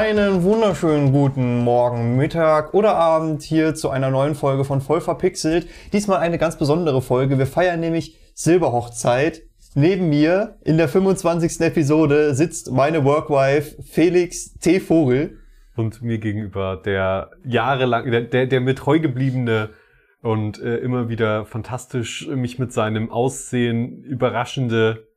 Einen wunderschönen guten Morgen, Mittag oder Abend hier zu einer neuen Folge von Voll verpixelt. Diesmal eine ganz besondere Folge. Wir feiern nämlich Silberhochzeit. Neben mir in der 25. Episode sitzt meine Workwife Felix T. Vogel. und mir gegenüber der jahrelang, der, der, der mir treu gebliebene und äh, immer wieder fantastisch mich mit seinem Aussehen überraschende,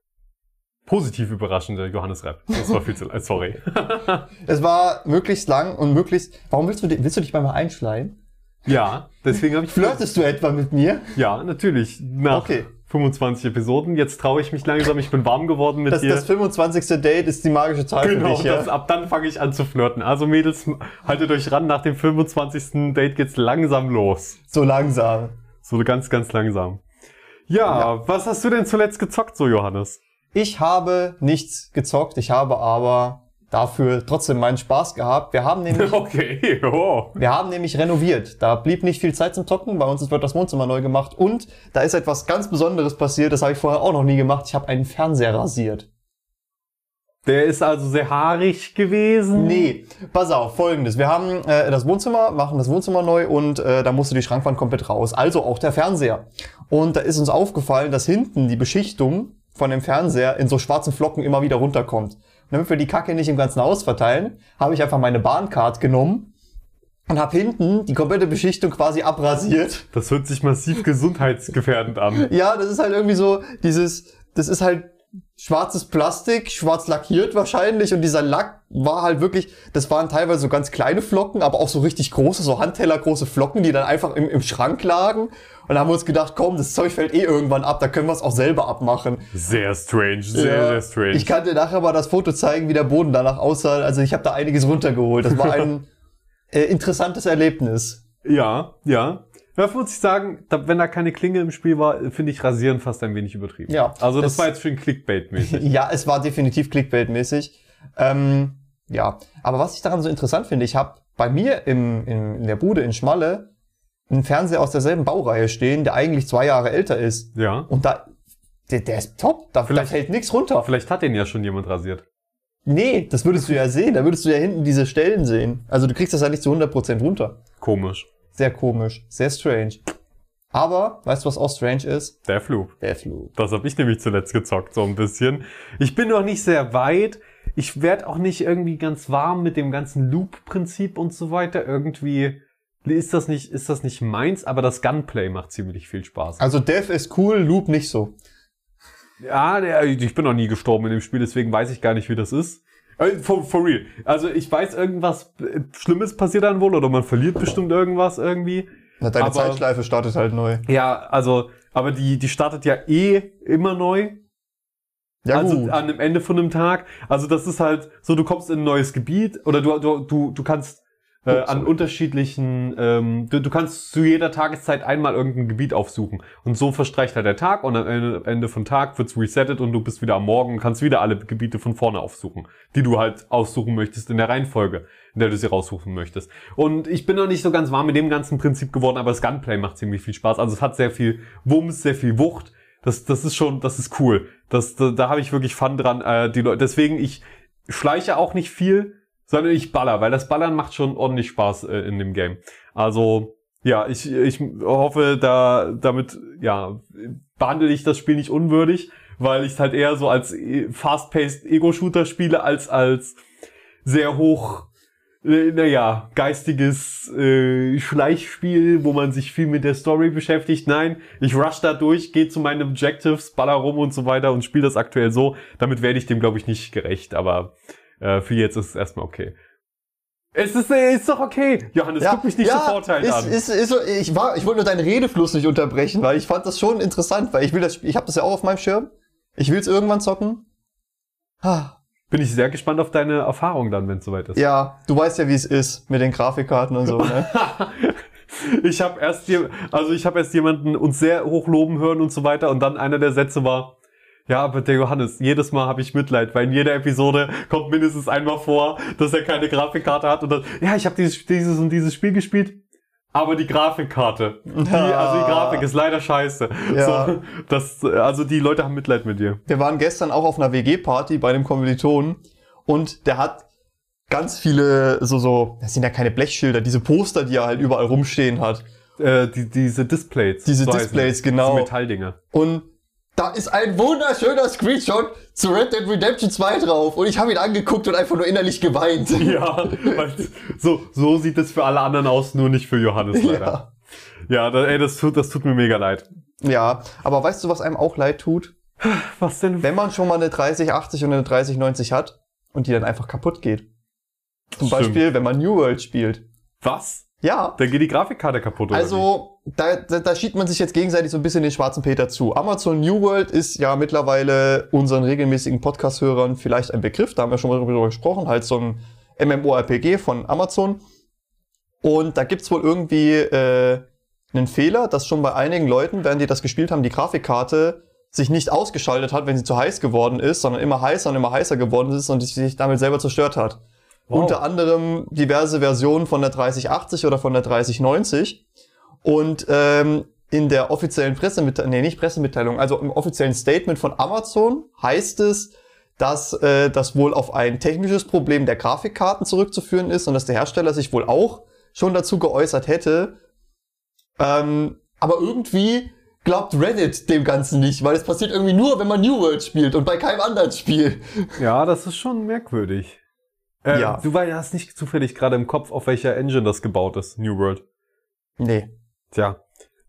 positiv überraschende Johannes Repp. Das war viel zu lang, sorry. Es war möglichst lang und möglichst... Warum willst du, willst du dich mal einschleimen? ja, deswegen habe ich... Flirtest du etwa mit mir? Ja, natürlich. Nach Okay. 25 Episoden. Jetzt traue ich mich langsam, ich bin warm geworden mit Das, dir. das 25. Date ist die magische Zahl für Genau, dich, ja? das, ab dann fange ich an zu flirten. Also Mädels, haltet euch ran, nach dem 25. Date geht's langsam los. So langsam. So ganz, ganz langsam. Ja, was hast du denn zuletzt gezockt, so Johannes? Ich habe nichts gezockt, ich habe aber dafür trotzdem meinen Spaß gehabt. Wir haben nämlich, Okay, oh. wir haben nämlich renoviert. Da blieb nicht viel Zeit zum Zocken. Bei uns wird das Wohnzimmer neu gemacht und da ist etwas ganz Besonderes passiert. Das habe ich vorher auch noch nie gemacht. Ich habe einen Fernseher rasiert. Der ist also sehr haarig gewesen. Nee, pass auf, folgendes. Wir haben äh, das Wohnzimmer, machen das Wohnzimmer neu und äh, da musste die Schrankwand komplett raus. Also auch der Fernseher. Und da ist uns aufgefallen, dass hinten die Beschichtung von dem Fernseher in so schwarzen Flocken immer wieder runterkommt. Und damit wir die Kacke nicht im ganzen Haus verteilen, habe ich einfach meine Bahncard genommen und habe hinten die komplette Beschichtung quasi abrasiert. Das hört sich massiv gesundheitsgefährdend an. Ja, das ist halt irgendwie so dieses, das ist halt schwarzes Plastik, schwarz lackiert wahrscheinlich und dieser Lack war halt wirklich, das waren teilweise so ganz kleine Flocken, aber auch so richtig große, so handtellergroße Flocken, die dann einfach im, im Schrank lagen. Und da haben wir uns gedacht, komm, das Zeug fällt eh irgendwann ab, da können wir es auch selber abmachen. Sehr strange, sehr, Ja. sehr strange. Ich kann dir nachher mal das Foto zeigen, wie der Boden danach aussah. Also ich habe da einiges runtergeholt. Das war ein äh, interessantes Erlebnis. ja, ja. Ja, muss ich sagen, da, wenn da keine Klinge im Spiel war, finde ich Rasieren fast ein wenig übertrieben. Ja, Also das, das- war jetzt schön Clickbait-mäßig. Ja, es war definitiv Clickbait-mäßig. Ähm, ja, aber was ich daran so interessant finde, ich habe bei mir im, in, in der Bude in Schmalle einen Fernseher aus derselben Baureihe stehen, der eigentlich zwei Jahre älter ist. ja. Und da, der, der ist top, da, da Vielleicht- fällt nichts runter. Vielleicht hat den ja schon jemand rasiert. Nee, das würdest du ja sehen, da würdest du ja hinten diese Stellen sehen. Also du kriegst das ja nicht zu 100% runter. Komisch. Sehr komisch, sehr strange. Aber, weißt du, was auch strange ist? Der Flug. Der Flug. Das habe ich nämlich zuletzt gezockt, so ein bisschen. Ich bin noch nicht sehr weit. Ich werd auch nicht irgendwie ganz warm mit dem ganzen Loop-Prinzip und so weiter. Irgendwie ist das nicht, ist das nicht meins, aber das Gunplay macht ziemlich viel Spaß. Also Dev ist cool, Loop nicht so. Ja, ich bin noch nie gestorben in dem Spiel, deswegen weiß ich gar nicht, wie das ist. Äh, For, for real. Also ich weiß, irgendwas äh, Schlimmes passiert dann wohl oder man verliert bestimmt irgendwas irgendwie. Na, Deine Aber- Zeitschleife startet halt neu. Ja, also, aber die, die startet ja eh immer neu. Ja, also gut. an dem Ende von einem Tag. Also das ist halt so, du kommst in ein neues Gebiet oder du, du, du, du kannst äh, Oh, an unterschiedlichen, ähm, du, du kannst zu jeder Tageszeit einmal irgendein Gebiet aufsuchen. Und so verstreicht halt der Tag und am Ende, Ende von Tag wird's resettet und du bist wieder am Morgen und kannst wieder alle Gebiete von vorne aufsuchen, die du halt aussuchen möchtest in der Reihenfolge, in der du sie raussuchen möchtest. Und ich bin noch nicht so ganz warm mit dem ganzen Prinzip geworden, aber das Gunplay macht ziemlich viel Spaß. Also es hat sehr viel Wumms, sehr viel Wucht. Das, das ist schon, das ist cool. Das, da, da habe ich wirklich Fun dran. Äh, die Leute, deswegen, ich schleiche auch nicht viel, sondern ich baller, weil das Ballern macht schon ordentlich Spaß äh, in dem Game. Also, ja, ich, ich hoffe, da, damit, ja, behandle ich das Spiel nicht unwürdig, weil ich es halt eher so als äh, fast-paced Ego-Shooter spiele, als als sehr hoch, äh, naja, geistiges äh, Schleichspiel, wo man sich viel mit der Story beschäftigt. Nein, ich rush da durch, gehe zu meinen Objectives, baller rum und so weiter und spiele das aktuell so. Damit werde ich dem, glaube ich, nicht gerecht, aber äh, für jetzt ist es erstmal okay. Es ist, äh, ist doch okay. Johannes, guck mich nicht so vorteilend ist, an. Ist, ist, so, ich, war, ich wollte nur deinen Redefluss nicht unterbrechen, weil ich fand das schon interessant, weil ich will das, ich habe das ja auch auf meinem Schirm. Ich will es irgendwann zocken. Ah, Bin ich sehr gespannt auf deine Erfahrung dann, wenn es soweit ist. Ja, du weißt ja, wie es ist mit den Grafikkarten und so. Ne? Ich habe erst, also ich habe erst jemanden uns sehr hoch loben hören und so weiter und dann einer der Sätze war, ja, aber der Johannes, jedes Mal habe ich Mitleid, weil in jeder Episode kommt mindestens einmal vor, dass er keine Grafikkarte hat und dann, ja, ich habe dieses, dieses und dieses Spiel gespielt, aber die Grafikkarte, die, also die Grafik ist leider scheiße. Ja. So, das, also die Leute haben Mitleid mit dir. Wir waren gestern auch auf einer WG-Party bei einem Kommilitonen und der hat ganz viele, so, so, das sind ja keine Blechschilder, diese Poster, die er halt überall rumstehen hat. Äh, die, diese Displays. Diese heißen Displays, genau. Diese Metalldinger. Und da ist ein wunderschöner Screenshot zu Red Dead Redemption 2 drauf und ich habe ihn angeguckt und einfach nur innerlich geweint. Ja, so, so sieht es für alle anderen aus, nur nicht für Johannes leider. Ja, da, ey, das tut, das tut mir mega leid. Ja, aber weißt du, was einem auch leid tut? Was denn? Wenn man schon mal eine 3080 und eine 3090 hat und die dann einfach kaputt geht. Zum Stimmt. Beispiel, wenn man New World spielt. Was? Ja, Da geht die Grafikkarte kaputt, oder Also, da, da, da schiebt man sich jetzt gegenseitig so ein bisschen den schwarzen Peter zu. Amazon New World ist ja mittlerweile unseren regelmäßigen Podcast-Hörern vielleicht ein Begriff. Da haben wir schon mal drüber gesprochen. Halt so ein MMORPG von Amazon. Und da gibt's wohl irgendwie äh, einen Fehler, dass schon bei einigen Leuten, während die das gespielt haben, die Grafikkarte sich nicht ausgeschaltet hat, wenn sie zu heiß geworden ist, sondern immer heißer und immer heißer geworden ist und sich damit selber zerstört hat. Wow. Unter anderem diverse Versionen von der 3080 oder von der 3090. Und ähm, in der offiziellen Pressemitteilung, nee, nicht Pressemitteilung, also im offiziellen Statement von Amazon heißt es, dass äh, das wohl auf ein technisches Problem der Grafikkarten zurückzuführen ist und dass der Hersteller sich wohl auch schon dazu geäußert hätte. Ähm, aber irgendwie glaubt Reddit dem Ganzen nicht, weil es passiert irgendwie nur, wenn man New World spielt und bei keinem anderen Spiel. Ja, das ist schon merkwürdig. Äh, Ja. Du hast nicht zufällig gerade im Kopf, auf welcher Engine das gebaut ist, New World. Nee. Tja.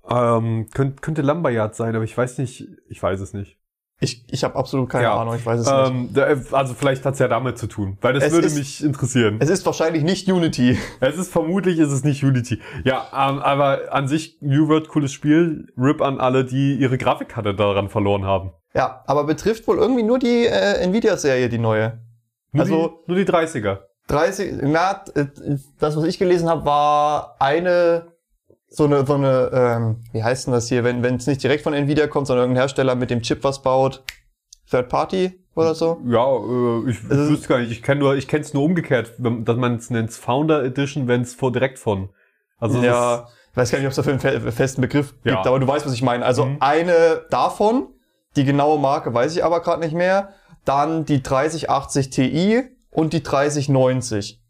Ähm, könnte, könnte Lumberyard sein, aber ich weiß nicht, ich weiß es nicht. Ich, ich habe absolut keine Ja. Ahnung, ich weiß es nicht. Ähm, da- also vielleicht hat's ja damit zu tun, weil das Es würde ist- mich interessieren. Es ist wahrscheinlich nicht Unity. Es ist vermutlich ist es nicht Unity. Ja, ähm, aber an sich New World cooles Spiel. Rip an alle, die ihre Grafikkarte daran verloren haben. Ja, aber betrifft wohl irgendwie nur die äh, Nvidia-Serie, die neue. Nur Also- die, nur die 30er. 30, na, äh, das, was ich gelesen habe, war eine, so eine, so eine, ähm, wie heißt denn das hier, wenn es nicht direkt von Nvidia kommt, sondern irgendein Hersteller mit dem Chip was baut, Third Party oder so. Ja, äh, ich Also- wüsste gar nicht. Ich kenne nur, ich kenne es nur umgekehrt, dass man es nennt Founder Edition, wenn es vor direkt von. Also ja, ich weiß gar nicht, ob es dafür einen fe festen Begriff Ja. gibt, aber du weißt, was ich meine. Also Mhm. eine davon, die genaue Marke weiß ich aber gerade nicht mehr, dann die 3080 Ti und die 3090.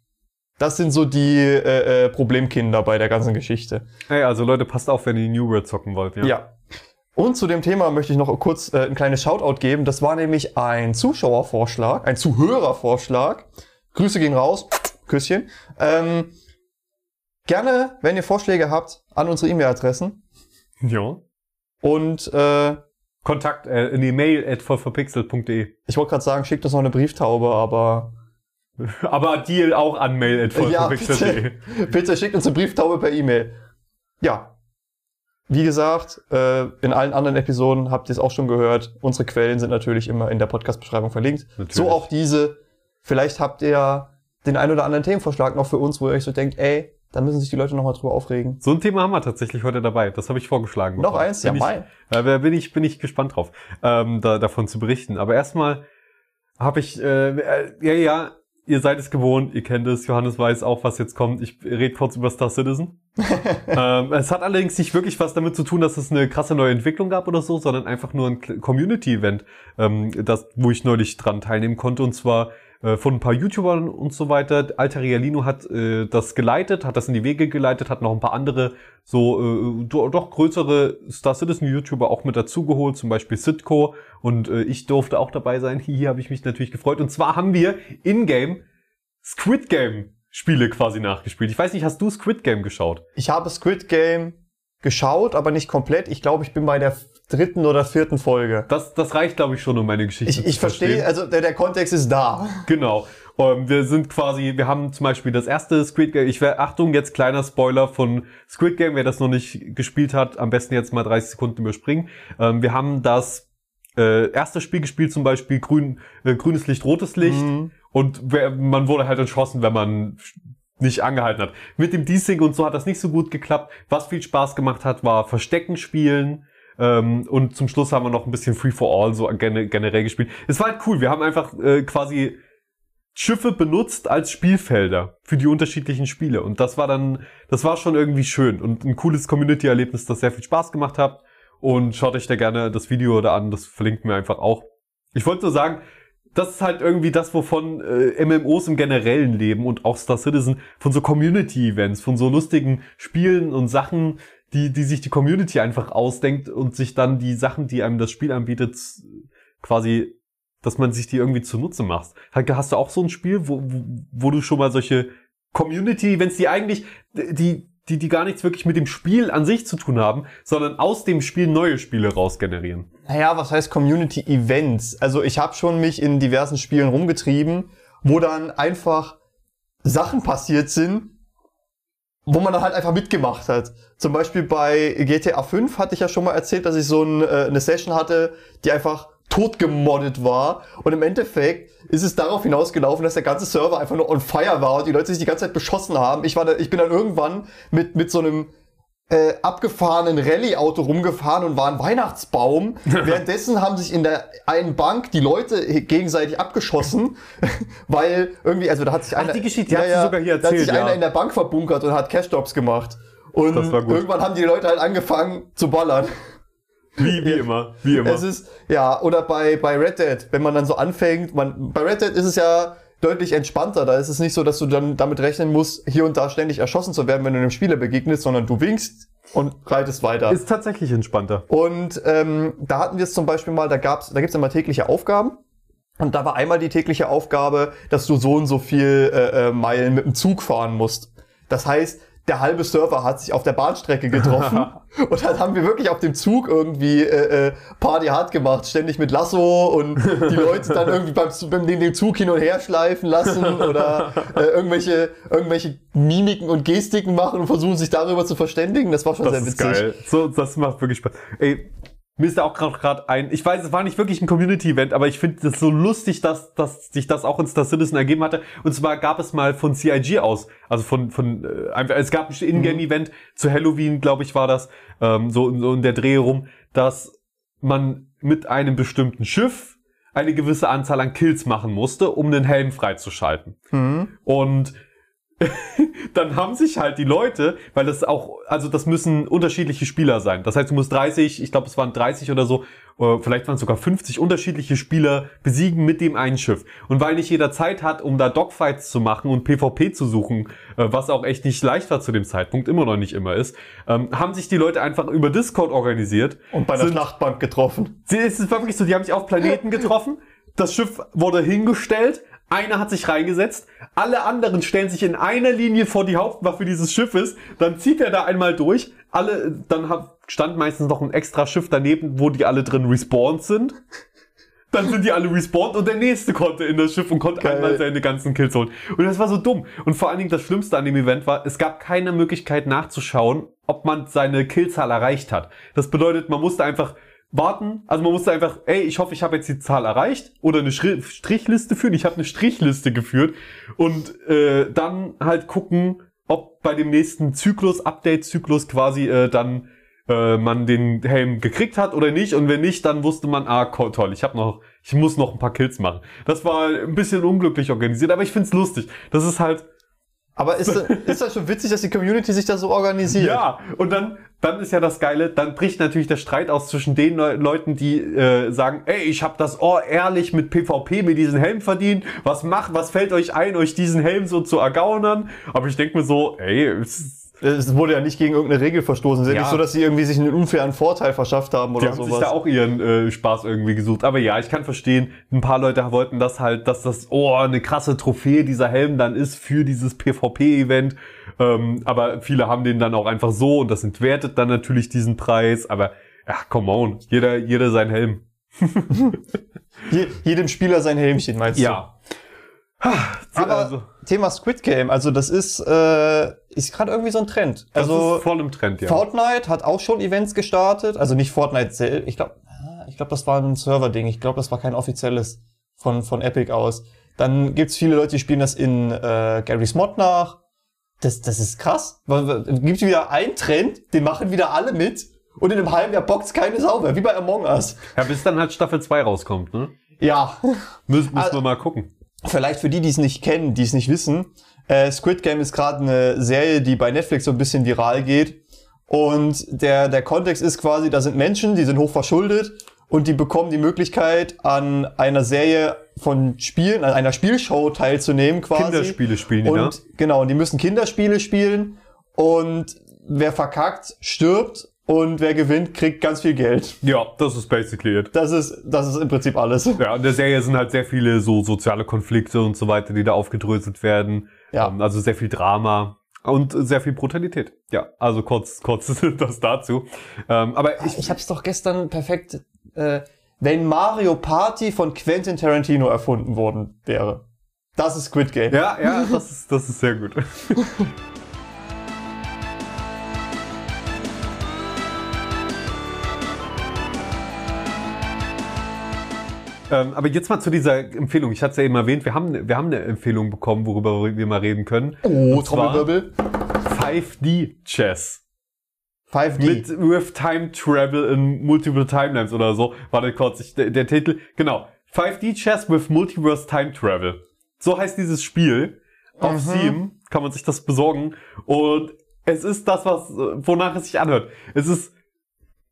Das sind so die äh, äh, Problemkinder bei der ganzen Geschichte. Ey, also Leute, passt auf, wenn ihr New World zocken wollt. Ja. Ja. Und zu dem Thema möchte ich noch kurz äh, ein kleines Shoutout geben. Das war nämlich ein Zuschauervorschlag, ein Zuhörervorschlag. Grüße gehen raus. Küsschen. Ähm, gerne, wenn ihr Vorschläge habt, an unsere E-Mail-Adressen. ja. Und äh, Kontakt äh, in die Mail at vollverpixelt.de. ich wollte gerade sagen, schickt uns noch eine Brieftaube, aber Aber Deal auch an mail at ja, vollverpixelt.de. bitte, bitte schickt uns eine Brieftaube per E-Mail. Ja. Wie gesagt, äh, in allen anderen Episoden habt ihr es auch schon gehört. Unsere Quellen sind natürlich immer in der Podcast-Beschreibung verlinkt. Natürlich. So auch diese. Vielleicht habt ihr den ein oder anderen Themenvorschlag noch für uns, wo ihr euch so denkt, ey, da müssen sich die Leute noch mal drüber aufregen. So ein Thema haben wir tatsächlich heute dabei. Das habe ich vorgeschlagen. Noch bekommen. eins? Ja, Bin mein. ich, äh, bin ich bin ich gespannt drauf, ähm, da, davon zu berichten. Aber erstmal habe ich äh, äh, ja ja, ihr seid es gewohnt, ihr kennt es. Johannes weiß auch, was jetzt kommt. Ich rede kurz über Star Citizen. ähm, es hat allerdings nicht wirklich was damit zu tun, dass es eine krasse neue Entwicklung gab oder so, sondern einfach nur ein Community-Event, ähm, das, wo ich neulich dran teilnehmen konnte. Und zwar von ein paar YouTubern und so weiter. Altaria Lino hat äh, das geleitet, hat das in die Wege geleitet, hat noch ein paar andere so äh, do, doch größere Star Citizen YouTuber auch mit dazugeholt, zum Beispiel Sitco und äh, ich durfte auch dabei sein. Hier habe ich mich natürlich gefreut. Und zwar haben wir in-game Squid Game Spiele quasi nachgespielt. Ich weiß nicht, hast du Squid Game geschaut? Ich habe Squid Game geschaut, aber nicht komplett. Ich glaube, ich bin bei der dritten oder vierten Folge. Das, das reicht, glaube ich, schon, um meine Geschichte Ich, zu ich verstehe, verstehen. also der, der Kontext ist da. Genau. Ähm, wir sind quasi, wir haben zum Beispiel das erste Squid Game. Ich wär, Achtung, jetzt kleiner Spoiler von Squid Game. Wer das noch nicht gespielt hat, am besten jetzt mal 30 Sekunden überspringen. Ähm, wir haben das äh, erste Spiel gespielt, zum Beispiel grün, äh, grünes Licht, rotes Licht. Mhm. Und wer, man wurde halt erschossen, wenn man nicht angehalten hat. Mit dem Desync und so hat das nicht so gut geklappt. Was viel Spaß gemacht hat, war Verstecken spielen. Ähm, und zum Schluss haben wir noch ein bisschen Free for All so gen generell gespielt. Es war halt cool. Wir haben einfach äh, quasi Schiffe benutzt als Spielfelder für die unterschiedlichen Spiele. Und das war dann, das war schon irgendwie schön und ein cooles Community-Erlebnis, das sehr viel Spaß gemacht hat. Und schaut euch da gerne das Video da an, das verlinkt mir einfach auch. Ich wollte nur sagen, das ist halt irgendwie das, wovon äh, MMOs im generellen leben und auch Star Citizen von so Community-Events, von so lustigen Spielen und Sachen, die, die sich die Community einfach ausdenkt und sich dann die Sachen, die einem das Spiel anbietet, quasi, dass man sich die irgendwie zunutze macht. Hast du auch so ein Spiel, wo, wo, wo du schon mal solche Community-Events, die eigentlich, die, die, die gar nichts wirklich mit dem Spiel an sich zu tun haben, sondern aus dem Spiel neue Spiele rausgenerieren. Naja, was heißt Community Events? Also ich habe schon mich in diversen Spielen rumgetrieben, wo dann einfach Sachen passiert sind, wo man dann halt einfach mitgemacht hat. Zum Beispiel bei GTA 5 hatte ich ja schon mal erzählt, dass ich so ein, äh, eine Session hatte, die einfach totgemoddet war. Und im Endeffekt ist es darauf hinausgelaufen, dass der ganze Server einfach nur on fire war und die Leute sich die ganze Zeit beschossen haben. Ich war da, ich bin dann irgendwann mit, mit so einem äh, abgefahrenen Rallye-Auto rumgefahren und war ein Weihnachtsbaum. Währenddessen haben sich in der einen Bank die Leute gegenseitig abgeschossen, weil irgendwie, also da hat sich einer, die Geschichte, die ja, sogar hier da hat erzählt, sich ja. einer in der Bank verbunkert und hat Cash-Jobs gemacht. Und irgendwann haben die Leute halt angefangen zu ballern. Wie, wie immer, wie immer. Es ist, ja, oder bei, bei Red Dead, wenn man dann so anfängt, man, bei Red Dead ist es ja deutlich entspannter. Da ist es nicht so, dass du dann damit rechnen musst, hier und da ständig erschossen zu werden, wenn du einem Spieler begegnest, sondern du winkst und reitest weiter. ist tatsächlich entspannter. Und ähm, da hatten wir es zum Beispiel mal, da gab's, da gibt's immer tägliche Aufgaben. Und da war einmal die tägliche Aufgabe, dass du so und so viel äh, äh, Meilen mit dem Zug fahren musst. Das heißt, der halbe Server hat sich auf der Bahnstrecke getroffen und dann haben wir wirklich auf dem Zug irgendwie äh, äh, Party hart gemacht, ständig mit Lasso und die Leute dann irgendwie beim, beim den, Zug hin und her schleifen lassen oder äh, irgendwelche irgendwelche Mimiken und Gestiken machen und versuchen sich darüber zu verständigen. Das war schon Das sehr ist witzig. geil. So, das macht wirklich Spaß. Ey, mir ist da auch gerade ein, ich weiß, es war nicht wirklich ein Community-Event, aber ich finde es so lustig, dass, dass sich das auch in Star Citizen ergeben hatte. Und zwar gab es mal von CIG aus, also von, von äh, einfach, es gab ein Ingame-Event zu Halloween, glaube ich, war das, ähm, so, so in der Dreh rum, dass man mit einem bestimmten Schiff eine gewisse Anzahl an Kills machen musste, um den Helm freizuschalten. Mhm. Und dann haben sich halt die Leute, weil das auch, also das müssen unterschiedliche Spieler sein. Das heißt, du musst 30, ich glaube, es waren 30 oder so, äh, vielleicht waren es sogar 50 unterschiedliche Spieler besiegen mit dem einen Schiff. Und weil nicht jeder Zeit hat, um da Dogfights zu machen und PvP zu suchen, äh, was auch echt nicht leicht war zu dem Zeitpunkt, immer noch nicht immer ist, ähm, haben sich die Leute einfach über Discord organisiert. Und bei der Schlachtbank getroffen. Sie- Es ist wirklich so, die haben sich auf Planeten getroffen, das Schiff wurde hingestellt, einer hat sich reingesetzt, alle anderen stellen sich in einer Linie vor die Hauptwaffe dieses Schiffes, dann zieht er da einmal durch, alle, dann hat, stand meistens noch ein extra Schiff daneben, wo die alle drin respawned sind. Dann sind die alle respawned und der nächste konnte in das Schiff und konnte Geil. einmal seine ganzen Kills holen. Und das war so dumm. Und vor allen Dingen das Schlimmste an dem Event war, es gab keine Möglichkeit nachzuschauen, ob man seine Killzahl erreicht hat. Das bedeutet, man musste einfach warten. Also man musste einfach, ey, ich hoffe, ich habe jetzt die Zahl erreicht oder eine Schri Strichliste führen. Ich habe eine Strichliste geführt und äh, dann halt gucken, ob bei dem nächsten Zyklus, Update-Zyklus quasi äh, dann äh, man den Helm gekriegt hat oder nicht. Und wenn nicht, dann wusste man, ah, toll, ich habe noch, ich muss noch ein paar Kills machen. Das war ein bisschen unglücklich organisiert, aber ich find's lustig. Das ist halt, Aber ist, ist das schon witzig, dass die Community sich da so organisiert? ja, und dann, dann ist ja das Geile, dann bricht natürlich der Streit aus zwischen den Leu- Leuten, die äh, sagen, ey, ich habe das oh, ehrlich mit PvP mir diesen Helm verdient. Was macht, was fällt euch ein, euch diesen Helm so zu ergaunern? Aber ich denk mir so, ey, es Es wurde ja nicht gegen irgendeine Regel verstoßen. Es ist ja Ja. nicht so, dass sie irgendwie sich einen unfairen Vorteil verschafft haben die oder haben sich sowas. da auch ihren äh, Spaß irgendwie gesucht. Aber ja, ich kann verstehen, ein paar Leute wollten das halt, dass das, oh, eine krasse Trophäe dieser Helm dann ist für dieses PvP-Event. Ähm, aber viele haben den dann auch einfach so und das entwertet dann natürlich diesen Preis. Aber ja, come on, jeder, jeder sein Helm. Je, jedem Spieler sein Helmchen, meinst du? Aber also, Thema Squid Game, also das ist, äh, ist gerade irgendwie so ein Trend. das Also ist voll im Trend, ja. Fortnite hat auch schon Events gestartet, also nicht Fortnite selbst, ich glaube, ich glaube, das war ein Server-Ding, ich glaube, das war kein offizielles von, von Epic aus. Dann gibt's viele Leute, die spielen das in äh, Gary's Mod nach Das, das ist krass. Gibt wieder einen Trend, den machen wieder alle mit und in einem halben Jahr bockt's keine Sau mehr, wie bei Among Us. Ja, bis dann halt Staffel 2 rauskommt, ne? Ja, Müssen, müssen Also- wir mal gucken. Vielleicht für die, die es nicht kennen, die es nicht wissen, äh, Squid Game ist gerade eine Serie, die bei Netflix so ein bisschen viral geht. Und der, der Kontext ist quasi, da sind Menschen, die sind hoch verschuldet und die bekommen die Möglichkeit, an einer Serie von Spielen, an einer Spielshow teilzunehmen quasi. Kinderspiele spielen. Und genau, und die müssen Kinderspiele spielen und wer verkackt, stirbt und wer gewinnt, kriegt ganz viel Geld. Ja, das ist basically it. Das ist, das ist im Prinzip alles. Ja, in der Serie sind halt sehr viele so soziale Konflikte und so weiter, die da aufgedröselt werden. Ja. Ähm, Also sehr viel Drama und sehr viel Brutalität. Ja, also kurz, kurz das dazu. Ähm, aber ich, Ich hab's doch gestern perfekt, äh, wenn Mario Party von Quentin Tarantino erfunden worden wäre. Das ist Squid Game. ja, ja, das ist, das ist sehr gut. Ähm, aber jetzt mal zu dieser Empfehlung. Ich hatte es ja eben erwähnt, wir haben, wir haben eine Empfehlung bekommen, worüber wir mal reden können. Oh, Trommelwirbel. 5D Chess. 5D. Mit with Time Travel in Multiple Timelines oder so. Warte kurz, ich, der, der Titel. Genau. 5D Chess with Multiverse Time Travel. So heißt dieses Spiel. Auf Steam kann man sich das besorgen. Und es ist das, was, wonach es sich anhört. Es ist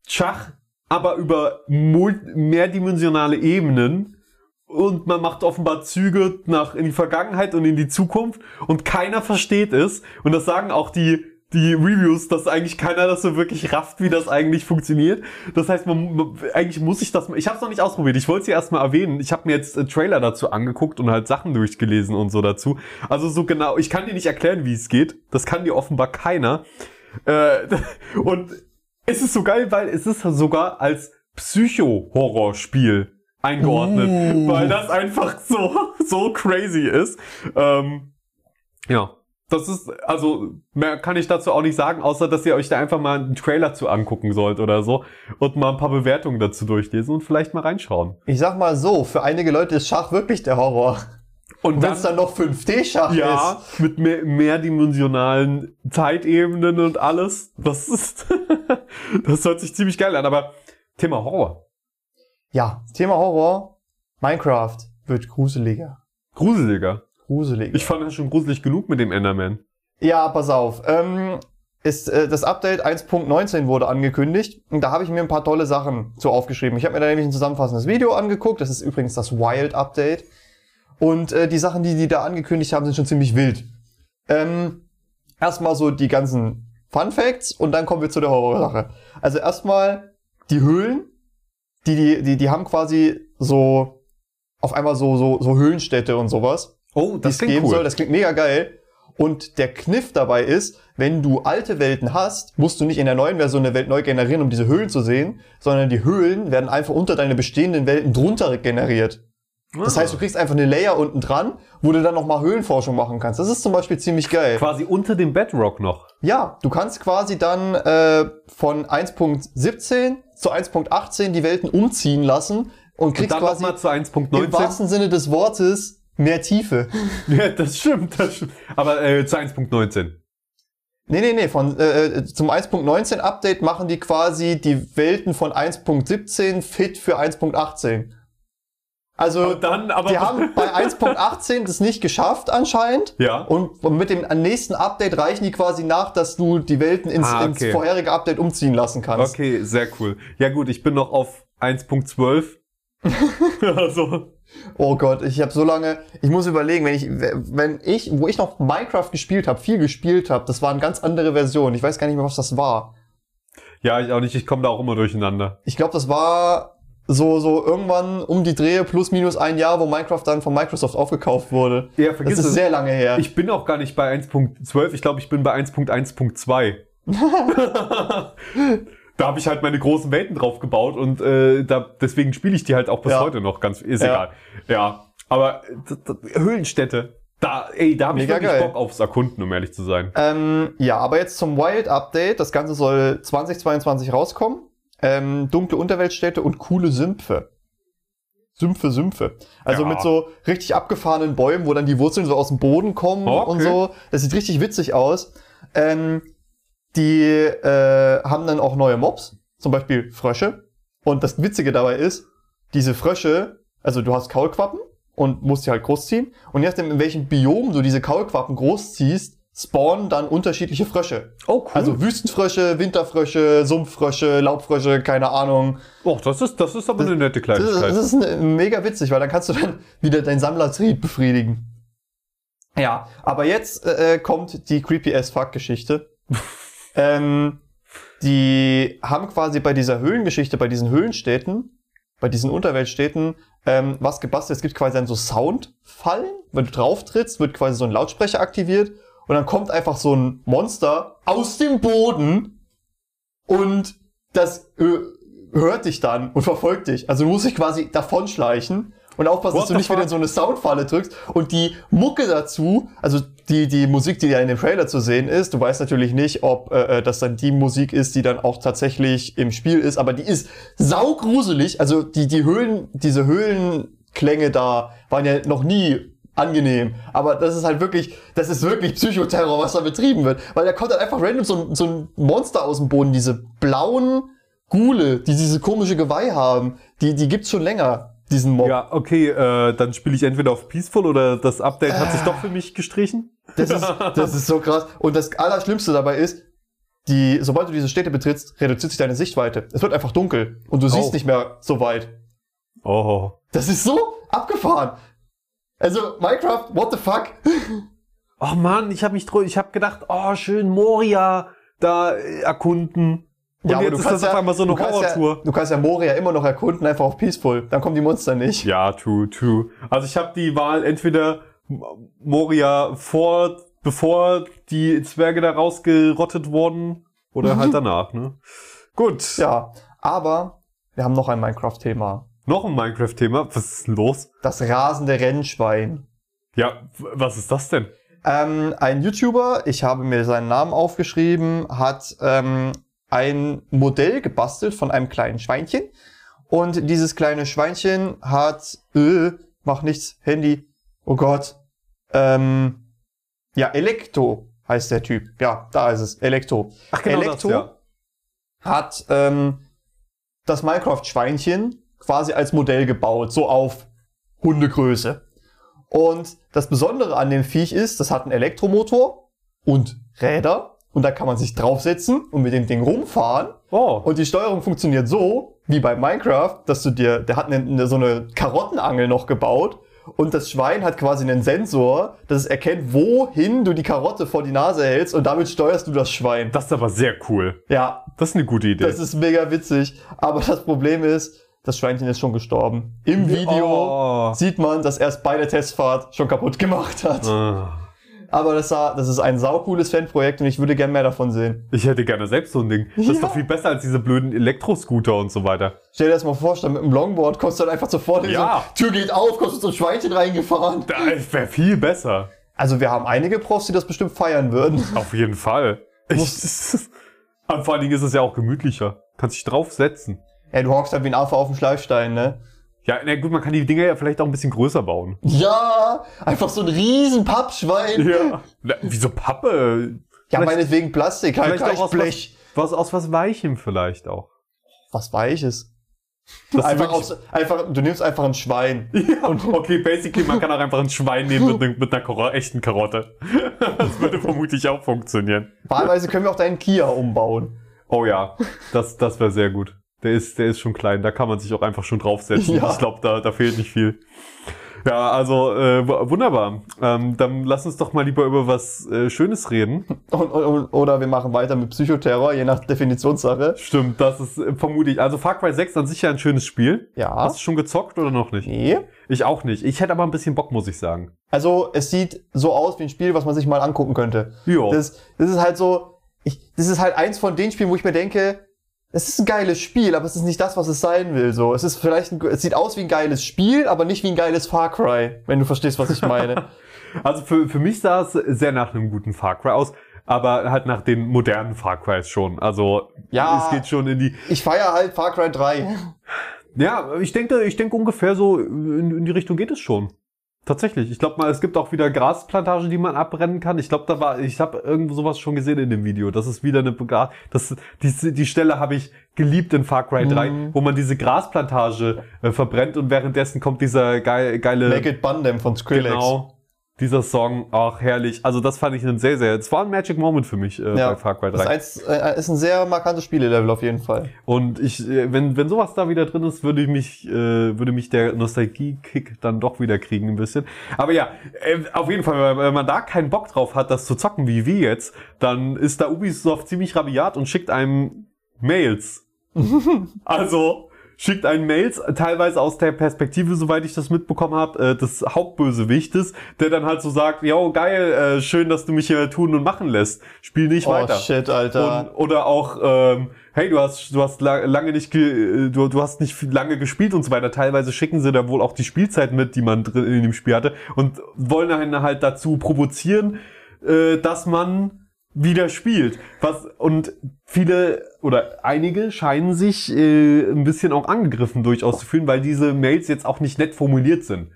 Schach, aber über mehrdimensionale Ebenen. Und man macht offenbar Züge nach in die Vergangenheit und in die Zukunft und keiner versteht es. Und das sagen auch die, die Reviews, dass eigentlich keiner das so wirklich rafft, wie das eigentlich funktioniert. Das heißt, man, man eigentlich muss ich das. Ich habe es noch nicht ausprobiert. Ich wollte es ja erstmal erwähnen. Ich habe mir jetzt äh, Trailer dazu angeguckt und halt Sachen durchgelesen und so dazu. Also so genau. Ich kann dir nicht erklären, wie es geht. Das kann dir offenbar keiner. Äh, und es ist so geil, weil es ist sogar als Psycho-Horror-Spiel eingeordnet, Uh. weil das einfach so, so crazy ist. Ähm, ja. Das ist, also, mehr kann ich dazu auch nicht sagen, außer dass ihr euch da einfach mal einen Trailer zu angucken sollt oder so und mal ein paar Bewertungen dazu durchlesen und vielleicht mal reinschauen. Ich sag mal so, für einige Leute ist Schach wirklich der Horror. Und Und wenn es dann noch 5D-Schach ja, ist. mit mehr, mehrdimensionalen Zeitebenen und alles, das ist, das hört sich ziemlich geil an, aber Thema Horror. Ja, Thema Horror. Minecraft wird gruseliger. Gruseliger. Gruseliger. Ich fand das schon gruselig genug mit dem Enderman. Ja, pass auf. Ähm, ist, äh, das Update 1.19 wurde angekündigt und da habe ich mir ein paar tolle Sachen zu aufgeschrieben. Ich habe mir da nämlich ein zusammenfassendes Video angeguckt. Das ist übrigens das Wild Update. Und äh, die Sachen, die die da angekündigt haben, sind schon ziemlich wild. Ähm, erstmal so die ganzen Fun Facts und dann kommen wir zu der Horrorsache. Also erstmal die Höhlen, die, die, die, die haben quasi so auf einmal so, so, so Höhlenstädte und sowas Oh, die es geben soll. Das klingt mega geil. Und der Kniff dabei ist, wenn du alte Welten hast, musst du nicht in der neuen Version eine Welt neu generieren, um diese Höhlen zu sehen, sondern die Höhlen werden einfach unter deine bestehenden Welten drunter generiert. Das heißt, du kriegst einfach eine Layer unten dran, wo du dann nochmal Höhlenforschung machen kannst. Das ist zum Beispiel ziemlich geil. quasi unter dem Bedrock noch. Ja, du kannst quasi dann äh, von 1.17 zu 1.18 die Welten umziehen lassen und Und kriegst dann quasi zu im 1.19. wahrsten Sinne des Wortes mehr Tiefe. Ja, das stimmt, das stimmt. Aber äh, zu 1.19. Nee, nee, nee, von, äh, zum 1.19 Update machen die quasi die Welten von 1.17 fit für 1.18. Also, dann aber. die haben bei 1.18 das nicht geschafft anscheinend. Ja. Und mit dem nächsten Update reichen die quasi nach, dass du die Welten ins, Ah, ins okay. vorherige Update umziehen lassen kannst. Okay, sehr cool. Ja gut, ich bin noch auf 1.12. also, Oh Gott, ich habe so lange, ich muss überlegen, wenn ich, wenn ich, wo ich noch Minecraft gespielt habe, viel gespielt habe, das waren ganz andere Versionen. Ich weiß gar nicht mehr, was das war. ja, ich auch nicht, ich komme da auch immer durcheinander. Ich glaube, das war so, so irgendwann um die Drehe plus minus ein Jahr, wo Minecraft dann von Microsoft aufgekauft wurde. Ja, Das vergiss ist es. sehr lange her. Ich bin auch gar nicht bei 1.12, ich glaube, ich bin bei 1.1.2. da habe ich halt meine großen Welten drauf gebaut und äh, da, deswegen spiele ich die halt auch bis Ja. heute noch ganz, ist Ja. egal. Ja, aber Höhlenstädte, da, ey, da habe ich wirklich geil. Bock aufs Erkunden, um ehrlich zu sein. Ähm, ja, aber jetzt zum Wild Update. Das Ganze soll 2022 rauskommen. Ähm, dunkle Unterweltstädte und coole Sümpfe. Sümpfe, Sümpfe. Also Ja. mit so richtig abgefahrenen Bäumen, wo dann die Wurzeln so aus dem Boden kommen Okay. und so. Das sieht richtig witzig aus. Ähm, die äh, haben dann auch neue Mobs, zum Beispiel Frösche. Und das Witzige dabei ist, diese Frösche, also du hast Kaulquappen und musst die halt großziehen. Und je nachdem, in welchem Biom du diese Kaulquappen großziehst, spawnen dann unterschiedliche Frösche. Oh, cool. Also Wüstenfrösche, Winterfrösche, Sumpffrösche, Laubfrösche, keine Ahnung. oh, das ist, das ist aber eine nette Das ist, Kleinigkeit. das ist ne- mega witzig, weil dann kannst du dann wieder dein Sammlertrieb befriedigen. Ja, aber jetzt äh, kommt die creepy as fuck Geschichte. ähm, die haben quasi bei dieser Höhlengeschichte, bei diesen Höhlenstädten, bei diesen Unterweltstädten, ähm, was gebastelt. Es gibt quasi dann so Soundfallen. Wenn du drauf trittst, wird quasi so ein Lautsprecher aktiviert und dann kommt einfach so ein Monster aus dem Boden und das äh, hört dich dann und verfolgt dich. Also du musst dich quasi davonschleichen und aufpassen, What dass du nicht wieder in fuck? so eine Soundfalle drückst. Und die Mucke dazu, also die, die Musik, die ja in dem Trailer zu sehen ist, du weißt natürlich nicht, ob äh, äh, das dann die Musik ist, die dann auch tatsächlich im Spiel ist, aber die ist saugruselig. Also die, die Höhlen, diese Höhlenklänge da waren ja noch nie angenehm. Aber das ist halt wirklich, das ist wirklich Psychoterror, was da betrieben wird. Weil da kommt dann einfach random so, ein- so ein Monster aus dem Boden, diese blauen Gule, die diese komische Geweih haben, die, die gibt's schon länger, diesen Mob. Ja, okay, äh, dann spiele ich entweder auf Peaceful oder das Update hat sich doch für mich gestrichen. Das ist, das ist so krass. Und das Allerschlimmste dabei ist, die, sobald du diese Städte betrittst, reduziert sich deine Sichtweite. Es wird einfach dunkel und du siehst Oh. nicht mehr so weit. Oh. Das ist so abgefahren. Also, Minecraft, what the fuck? Oh Mann, ich habe mich ich habe gedacht, oh schön Moria da äh, erkunden. Und Ja, aber du ist kannst ja- einmal so eine du kannst Ja, Horrortour. du kannst ja Moria immer noch erkunden, einfach auf Peaceful. Dann kommen die Monster nicht. Ja, true, true. Also ich habe die Wahl entweder Moria vor, bevor die Zwerge da rausgerottet wurden oder halt danach, ne? Gut. Ja, aber wir haben noch ein Minecraft-Thema. Noch ein Minecraft-Thema. Was ist denn los? Das rasende Rennschwein. Ja, was ist das denn? Ähm, ein YouTuber, ich habe mir seinen Namen aufgeschrieben, hat ähm, ein Modell gebastelt von einem kleinen Schweinchen. Und dieses kleine Schweinchen hat, äh, mach nichts, Handy, oh Gott, ähm, ja, Elektro heißt der Typ. Ja, da ist es, Elektro. Ach genau Elektro das, ja. hat ähm, das Minecraft-Schweinchen quasi als Modell gebaut, so auf Hundegröße. Und das Besondere an dem Viech ist, das hat einen Elektromotor und Räder. Und da kann man sich draufsetzen und mit dem Ding rumfahren. Oh. Und die Steuerung funktioniert so, wie bei Minecraft, dass du dir, der hat eine, eine, so eine Karottenangel noch gebaut. Und das Schwein hat quasi einen Sensor, dass es erkennt, wohin du die Karotte vor die Nase hältst und damit steuerst du das Schwein. Das ist aber sehr cool. Ja, Das ist eine gute Idee. das ist mega witzig. Aber das Problem ist, das Schweinchen ist schon gestorben. Im Video Oh. sieht man, dass er es bei der Testfahrt schon kaputt gemacht hat. Ah. Aber das, sah, das ist ein saucooles Fanprojekt und ich würde gern mehr davon sehen. Ich hätte gerne selbst so ein Ding. Das Ja. ist doch viel besser als diese blöden Elektroscooter und so weiter. Stell dir das mal vor, statt mit dem Longboard kommst du dann einfach sofort in Ja. so, Tür geht auf, kommst du ein Schweinchen reingefahren. Das wäre viel besser. Also wir haben einige Profs, die das bestimmt feiern würden. Auf jeden Fall. Ich, vor allen Dingen ist es ja auch gemütlicher. Kannst dich draufsetzen. Ja, du hockst halt wie ein Affe auf dem Schleifstein, ne? Ja, na gut, man kann die Dinger ja vielleicht auch ein bisschen größer bauen. Ja, einfach so ein riesen Pappschwein. Ja. Na, wieso Pappe? Ja, Vielleicht- meinetwegen Plastik, halt Vielleicht auch gleich aus Blech. Was aus was Weichem vielleicht auch. Was Weiches. Das Einfach, aus, einfach, du nimmst einfach ein Schwein. Ja, okay, basically, man kann auch einfach ein Schwein nehmen mit, ne- mit einer Karo echten Karotte. Das würde vermutlich auch funktionieren. Wahlweise können wir auch deinen Kia umbauen. Oh ja, das, das wäre sehr gut. Der ist, der ist schon klein, da kann man sich auch einfach schon draufsetzen. Ja. Ich glaube, da, da fehlt nicht viel. Ja, also äh, wunderbar. Ähm, dann lass uns doch mal lieber über was äh, Schönes reden. Und, und, oder wir machen weiter mit Psychoterror, je nach Definitionssache. Stimmt, das ist äh, vermutlich. Also Far Cry 6 an sich ja ein schönes Spiel. Ja. Hast du schon gezockt oder noch nicht? Nee. Ich auch nicht. Ich hätte aber ein bisschen Bock, muss ich sagen. Also, es sieht so aus wie ein Spiel, was man sich mal angucken könnte. Ja. Das, das ist halt so, ich, das ist halt eins von den Spielen, wo ich mir denke, es ist ein geiles Spiel, aber es ist nicht das, was es sein will. So, es ist vielleicht, ein, es sieht aus wie ein geiles Spiel, aber nicht wie ein geiles Far Cry, wenn du verstehst, was ich meine. Also für, für mich sah es sehr nach einem guten Far Cry aus, aber halt nach den modernen Far Crys schon. Also Ja. es geht schon in die. ich feiere halt Far Cry 3. Ja, ich denke, ich denke ungefähr so in, in die Richtung geht es schon. Tatsächlich. Ich glaube mal, es gibt auch wieder Grasplantagen, die man abbrennen kann. Ich glaube, da war, ich habe irgendwo sowas schon gesehen in dem Video. Das ist wieder eine das die, die Stelle habe ich geliebt in Far Cry 3, Mhm. wo man diese Grasplantage äh, verbrennt und währenddessen kommt dieser geil, geile Make it Bundem von Skrillex. genau dieser Song, ach herrlich. Also das fand ich einen sehr sehr, es war ein Magic Moment für mich äh, Ja, bei Far Cry das 3. ist, eins, äh, ist ein sehr markantes Spielelevel auf jeden Fall. Und ich, äh, wenn, wenn sowas da wieder drin ist, würde ich mich, äh, würde mich der Nostalgie-Kick dann doch wieder kriegen ein bisschen. Aber ja, äh, auf jeden Fall, wenn man da keinen Bock drauf hat, das zu zocken wie wir jetzt, dann ist da Ubisoft ziemlich rabiat und schickt einem Mails. also schickt einen Mails, teilweise aus der Perspektive, soweit ich das mitbekommen habe, äh, des Hauptbösewichtes, der dann halt so sagt, yo, geil, äh, schön, dass du mich hier tun und machen lässt. Spiel nicht Oh weiter. shit, Alter. Und, oder auch, ähm, hey, du hast, du hast la lange nicht, ge äh, du, du hast nicht lange gespielt und so weiter. Teilweise schicken sie da wohl auch die Spielzeit mit, die man drin in dem Spiel hatte und wollen einen halt dazu provozieren, äh, dass man wieder spielt. Was, und viele oder einige scheinen sich äh, ein bisschen auch angegriffen durchaus zu fühlen, weil diese Mails jetzt auch nicht nett formuliert sind.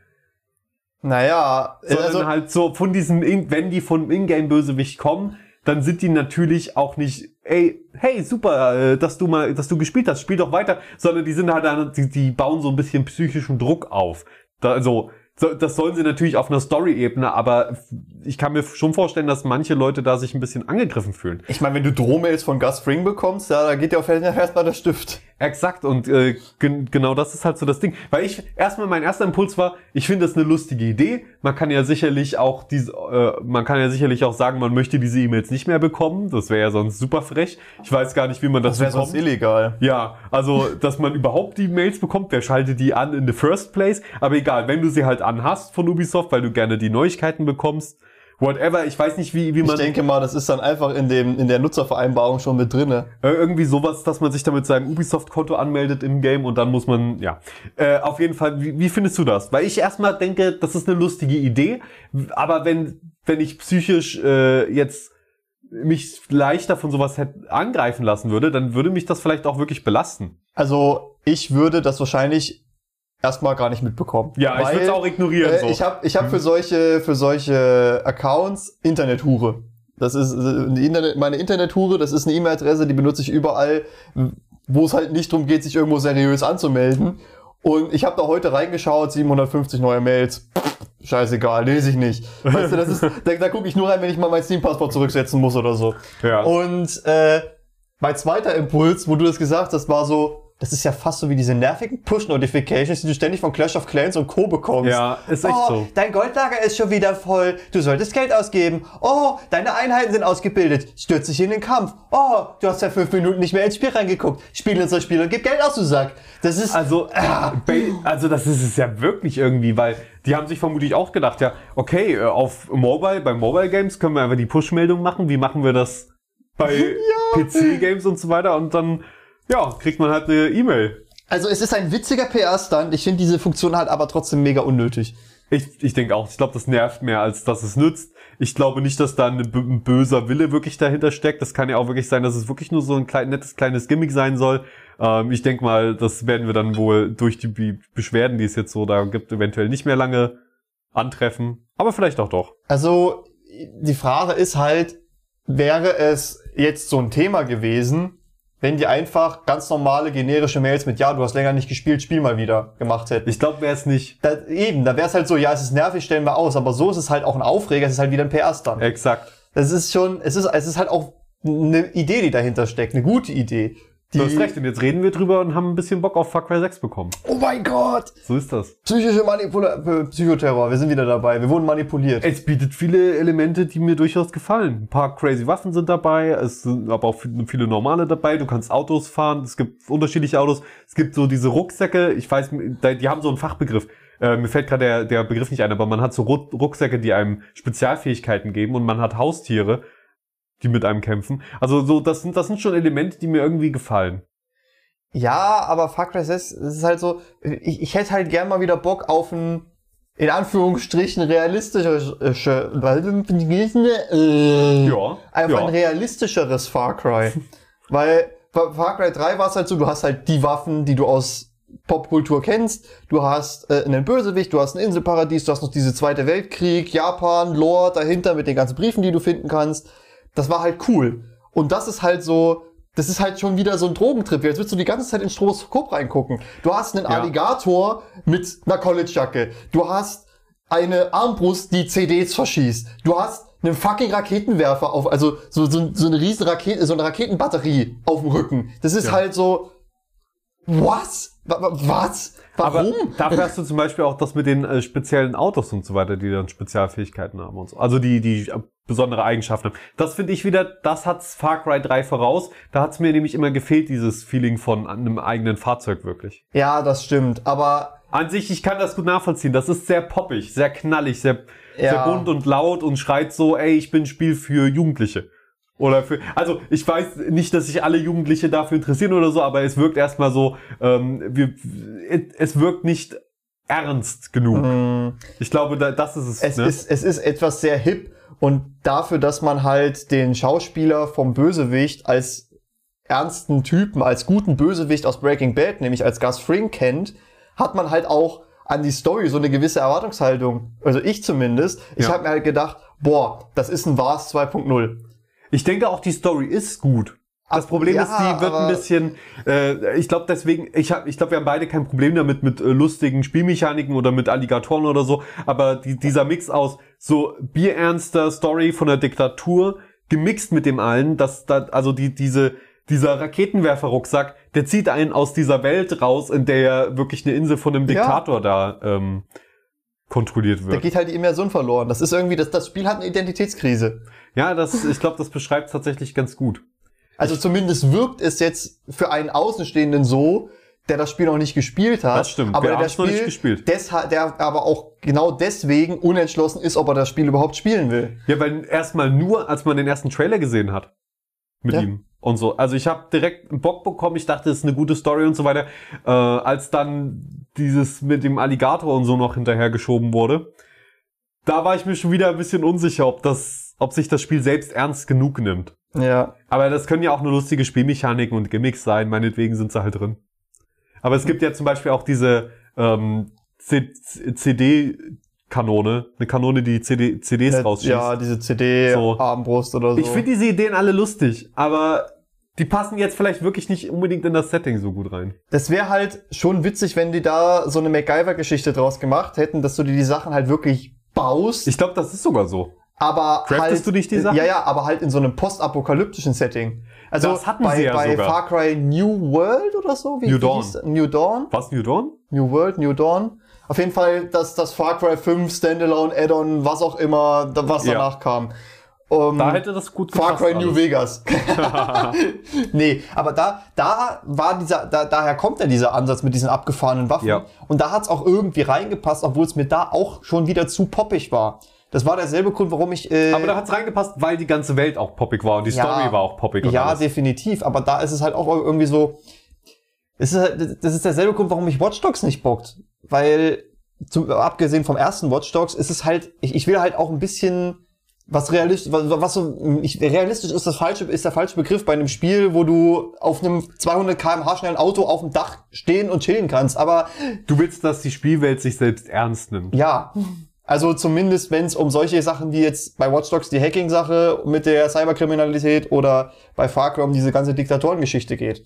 naja, Sondern also, halt so von diesem, In wenn die von Ingame-Bösewicht kommen, dann sind die natürlich auch nicht, ey, hey, super, äh, dass du mal, dass du gespielt hast, spiel doch weiter, sondern die sind halt, die, die bauen so ein bisschen psychischen Druck auf. Da, also, so, das sollen sie natürlich auf einer Story-Ebene, aber ich kann mir schon vorstellen, dass manche Leute da sich ein bisschen angegriffen fühlen. ich meine, wenn du Drohmails von Gus Fring bekommst, ja, da geht dir auf jeden Fall erstmal der Stift. Exakt, und äh, gen genau das ist halt so das Ding. Weil ich, erstmal mein erster Impuls war, ich finde das eine lustige Idee. Man kann ja sicherlich auch diese, äh, man kann ja sicherlich auch sagen, man möchte diese E-Mails nicht mehr bekommen. Das wäre ja sonst super frech. Ich weiß gar nicht, wie man das, Das wäre sonst bekommt. illegal. Ja, also, dass man überhaupt die Mails bekommt, wer schaltet die an in the first place? Aber egal, wenn du sie halt anhast von Ubisoft, weil du gerne die Neuigkeiten bekommst, whatever, ich weiß nicht, wie, wie Ich man. denke mal, das ist dann einfach in dem in der Nutzervereinbarung schon mit drinne. Äh, irgendwie sowas, dass man sich da mit seinem Ubisoft-Konto anmeldet im Game und dann muss man, ja. Äh, auf jeden Fall, wie, wie findest du das? Weil ich erstmal denke, das ist eine lustige Idee, aber wenn, wenn ich psychisch äh, jetzt mich leichter von sowas hätte angreifen lassen würde, dann würde mich das vielleicht auch wirklich belasten. Also, ich würde das wahrscheinlich erstmal gar nicht mitbekommen. Ja, ich Weil, würde es auch ignorieren. Äh, so. Ich habe ich hab für solche für solche Accounts Internethure. Das ist äh, eine Internet, meine Internethure, das ist eine E-Mail-Adresse, die benutze ich überall, wo es halt nicht darum geht, sich irgendwo seriös anzumelden. Und ich habe da heute reingeschaut, 750 neue Mails. Scheißegal, lese ich nicht. Weißt du, das ist, da, da gucke ich nur rein, wenn ich mal mein Steam-Passwort zurücksetzen muss oder so. ja. Und äh, mein zweiter Impuls, wo du das gesagt hast, war so, das ist ja fast so wie diese nervigen Push-Notifications, die du ständig von Clash of Clans und Co. bekommst. ja, ist echt oh, so. dein Goldlager ist schon wieder voll. Du solltest Geld ausgeben. Oh, deine Einheiten sind ausgebildet. Stürz dich in den Kampf. Oh, du hast ja fünf Minuten nicht mehr ins Spiel reingeguckt. Spiel unser Spiel und gib Geld aus, du Sack. Das ist, Also, ba- also das ist es ja wirklich irgendwie, weil die haben sich vermutlich auch gedacht, ja, okay, äh, auf Mobile, bei Mobile Games können wir einfach die Push-Meldung machen. Wie machen wir das bei PC-Games und so weiter? Und dann, ja, kriegt man halt eine E-Mail. also es ist ein witziger PR-Stunt. Ich finde diese Funktion halt aber trotzdem mega unnötig. Ich, ich denke auch, ich glaube, das nervt mehr, als dass es nützt. Ich glaube nicht, dass da ein böser Wille wirklich dahinter steckt. Das kann ja auch wirklich sein, dass es wirklich nur so ein klein, nettes kleines Gimmick sein soll. Ähm, ich denke mal, das werden wir dann wohl durch die Be- Beschwerden, die es jetzt so da gibt, eventuell nicht mehr lange antreffen. Aber vielleicht auch doch. Also die Frage ist halt, wäre es jetzt so ein Thema gewesen, wenn die einfach ganz normale generische Mails mit Ja, du hast länger nicht gespielt, spiel mal wieder gemacht hätten. Ich glaube, wäre es nicht Da, eben, da wäre es halt so, ja, es ist nervig, stellen wir aus, aber so ist es halt auch ein Aufreger, es ist halt wieder ein PR-Stunt. exakt. Das ist schon, es ist, es ist halt auch eine Idee, die dahinter steckt, eine gute Idee. Die, Du hast recht, und jetzt reden wir drüber und haben ein bisschen Bock auf Far Cry 6 bekommen. Oh mein Gott! So ist das. Psychische Manipula äh, Psychoterror, wir sind wieder dabei, wir wurden manipuliert. Es bietet viele Elemente, die mir durchaus gefallen. Ein paar crazy Waffen sind dabei, es sind aber auch viele normale dabei. Du kannst Autos fahren, es gibt unterschiedliche Autos. Es gibt so diese Rucksäcke, ich weiß, die haben so einen Fachbegriff. Äh, mir fällt gerade der, der Begriff nicht ein, aber man hat so Ru- Rucksäcke, die einem Spezialfähigkeiten geben und man hat Haustiere, die mit einem kämpfen. Also so, das sind, das sind schon Elemente, die mir irgendwie gefallen. Ja, aber Far Cry 6, es ist halt so, ich, ich hätte halt gern mal wieder Bock auf ein, in Anführungsstrichen, realistischer, äh, Ja. einfach ja. ein realistischeres Far Cry. Weil bei Far Cry 3 war es halt so, du hast halt die Waffen, die du aus Popkultur kennst. Du hast äh, einen Bösewicht, du hast ein Inselparadies, du hast noch diese Zweite Weltkrieg, Japan, Lore dahinter mit den ganzen Briefen, die du finden kannst. Das war halt cool. Und das ist halt so, das ist halt schon wieder so ein Drogentrip. Jetzt willst du die ganze Zeit in Stroboskop reingucken. Du hast einen Ja. Alligator mit einer College-Jacke. Du hast eine Armbrust, die CDs verschießt. Du hast einen fucking Raketenwerfer auf, also so, so, so eine riesen Rakete, so eine Raketenbatterie auf dem Rücken. Das ist Ja. halt so, was? Wa- wa- Was? Aber Warum? dafür hast du zum Beispiel auch das mit den äh, speziellen Autos und so weiter, die dann Spezialfähigkeiten haben und so. Also die, die besondere Eigenschaften haben. Das finde ich wieder, das hat's Far Cry 3 voraus. Da hat's mir nämlich immer gefehlt, dieses Feeling von einem eigenen Fahrzeug wirklich. ja, das stimmt. Aber An sich, ich kann das gut nachvollziehen. Das ist sehr poppig, sehr knallig, sehr, sehr Ja. bunt und laut und schreit so, ey, ich bin ein Spiel für Jugendliche. Oder für, also ich weiß nicht, dass sich alle Jugendliche dafür interessieren oder so, aber es wirkt erstmal so, ähm, wir, es wirkt nicht ernst genug. Ich glaube, da, das ist es. es, ne? ist, es ist etwas sehr hip und dafür, dass man halt den Schauspieler vom Bösewicht als ernsten Typen, als guten Bösewicht aus Breaking Bad, nämlich als Gus Fring kennt, hat man halt auch an die Story so eine gewisse Erwartungshaltung. Also ich zumindest. Ich Ja. habe mir halt gedacht, boah, das ist ein Vars 2.0. Ich denke auch, die Story ist gut. Das Problem ja, ist, die wird ein bisschen, äh, ich glaube deswegen, ich hab, ich glaube, wir haben beide kein Problem damit mit äh, lustigen Spielmechaniken oder mit Alligatoren oder so, aber die, dieser Mix aus so bierernster Story von der Diktatur gemixt mit dem allen, dass da, also die, diese, dieser Raketenwerfer-Rucksack, der zieht einen aus dieser Welt raus, in der ja wirklich eine Insel von einem Ja. Diktator da ähm, kontrolliert Da wird. geht halt die Immersion verloren. Das ist irgendwie, das, das Spiel hat eine Identitätskrise. Ja, das, ich glaube, das beschreibt tatsächlich ganz gut. Also zumindest wirkt es jetzt für einen Außenstehenden so, der das Spiel noch nicht gespielt hat. Das stimmt, aber der das noch nicht Spiel gespielt. Deshalb, der aber auch genau deswegen unentschlossen ist, ob er das Spiel überhaupt spielen will. Ja, weil erstmal nur, als man den ersten Trailer gesehen hat mit Ja. ihm und so. Also ich habe direkt einen Bock bekommen. Ich dachte, es ist eine gute Story und so weiter. Äh, als dann dieses mit dem Alligator und so noch hinterhergeschoben wurde, da war ich mir schon wieder ein bisschen unsicher, ob das, ob sich das Spiel selbst ernst genug nimmt. Ja. Aber das können ja auch nur lustige Spielmechaniken und Gimmicks sein. Meinetwegen sind sie halt drin. Aber es gibt ja zum Beispiel auch diese ähm, C- C- CD-Kanone, eine Kanone, die CD, CDs rausschießt. Ja, diese CD, So. Armbrust oder so. Ich finde diese Ideen alle lustig, aber die passen jetzt vielleicht wirklich nicht unbedingt in das Setting so gut rein. das wäre halt schon witzig, wenn die da so eine MacGyver-Geschichte draus gemacht hätten, dass du dir die Sachen halt wirklich baust, Ich glaube, das ist sogar so. aber Craftest halt, du dich die Sachen? Ja, ja, aber halt in so einem postapokalyptischen Setting. Also Das hatten bei, sie ja bei sogar. Far Cry New World oder so? Wie, New Dawn. New Dawn? Was, New Dawn? New World, New Dawn. Auf jeden Fall, dass das Far Cry 5 Standalone Add-on, was auch immer, was Ja. danach kam. Um, Da hätte das gut Far gepasst. Cry New alles. Vegas. nee, aber da, da war dieser, da, daher kommt ja dieser Ansatz mit diesen abgefahrenen Waffen. Ja. Und da hat's auch irgendwie reingepasst, obwohl es mir da auch schon wieder zu poppig war. Das war derselbe Grund, warum ich. Äh, Aber da hat's reingepasst, weil die ganze Welt auch poppig war und die Ja. Story war auch poppig. ja, alles. definitiv. Aber da ist es halt auch irgendwie so. Es ist halt, das ist derselbe Grund, warum mich Watch Dogs nicht bockt. Weil, zum, abgesehen vom ersten Watch Dogs, ist es halt, ich, ich will halt auch ein bisschen was realistisch, was, was so, ich, realistisch ist das falsche, ist der falsche Begriff bei einem Spiel, wo du auf einem 200 km/h schnellen Auto auf dem Dach stehen und chillen kannst. Aber Du willst, dass die Spielwelt sich selbst ernst nimmt. ja, also zumindest wenn es um solche Sachen wie jetzt bei Watch Dogs die Hacking-Sache mit der Cyberkriminalität oder bei Far Cry um diese ganze Diktatorengeschichte geht.